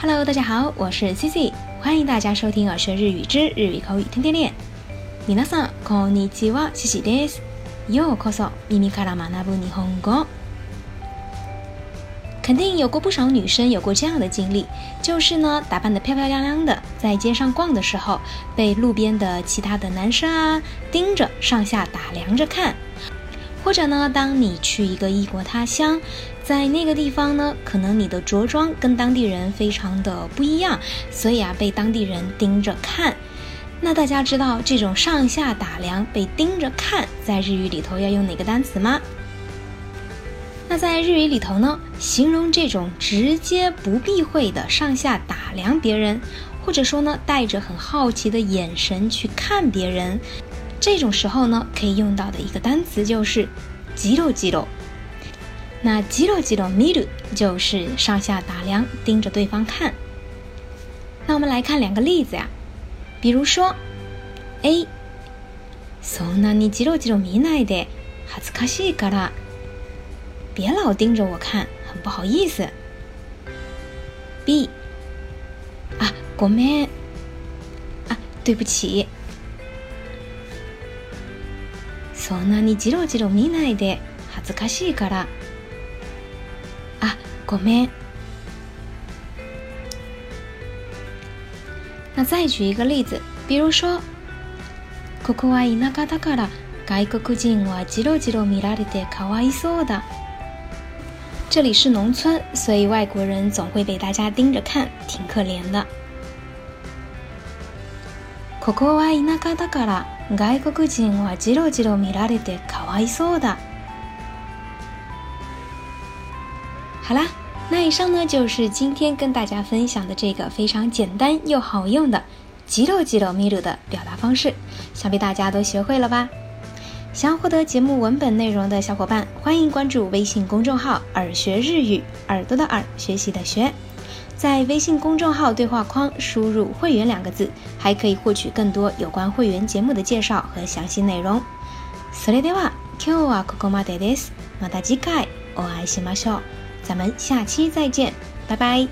Hello，大家好，我是 Cici，欢迎大家收听《耳学日语之日语口语天天练》。みさんこんにちは、Cici です。よこそ、みからマナブにほ肯定有过不少女生有过这样的经历，就是呢打扮得漂漂亮亮的，在街上逛的时候，被路边的其他的男生啊盯着上下打量着看。或者呢，当你去一个异国他乡，在那个地方呢，可能你的着装跟当地人非常的不一样，所以啊，被当地人盯着看。那大家知道这种上下打量、被盯着看，在日语里头要用哪个单词吗？那在日语里头呢，形容这种直接不避讳的上下打量别人，或者说呢，带着很好奇的眼神去看别人。这种时候呢，可以用到的一个单词就是“肌肉肌肉”。那“肌肉肌肉”見る就是上下打量，盯着对方看。那我们来看两个例子呀，比如说：A，そんなにジロジロ見いで恥ずかしいから，别老盯着我看，很不好意思。B，啊，ごめん、啊，对不起。そんなにじろじろ見ないで恥ずかしいからあごめん那再举一个例子，比如说，ここは田舎だから外国人はじろじろ見られてかわいそうだ。这里是农村，所以外国人总会被大家盯着看，挺可怜的。ここは田舎だから外国人はジロジロ見られてかわいそうだ。好啦，那以上呢就是今天跟大家分享的这个非常简单又好用的“ジロジロ見る”的表达方式，想必大家都学会了吧？想要获得节目文本内容的小伙伴，欢迎关注微信公众号“耳学日语”，耳朵的耳，学习的学。在微信公众号对话框输入“会员”两个字，还可以获取更多有关会员节目的介绍和详细内容。それでは今日はここまでです。また次回お会いしましょう。咱们下期再见，拜拜。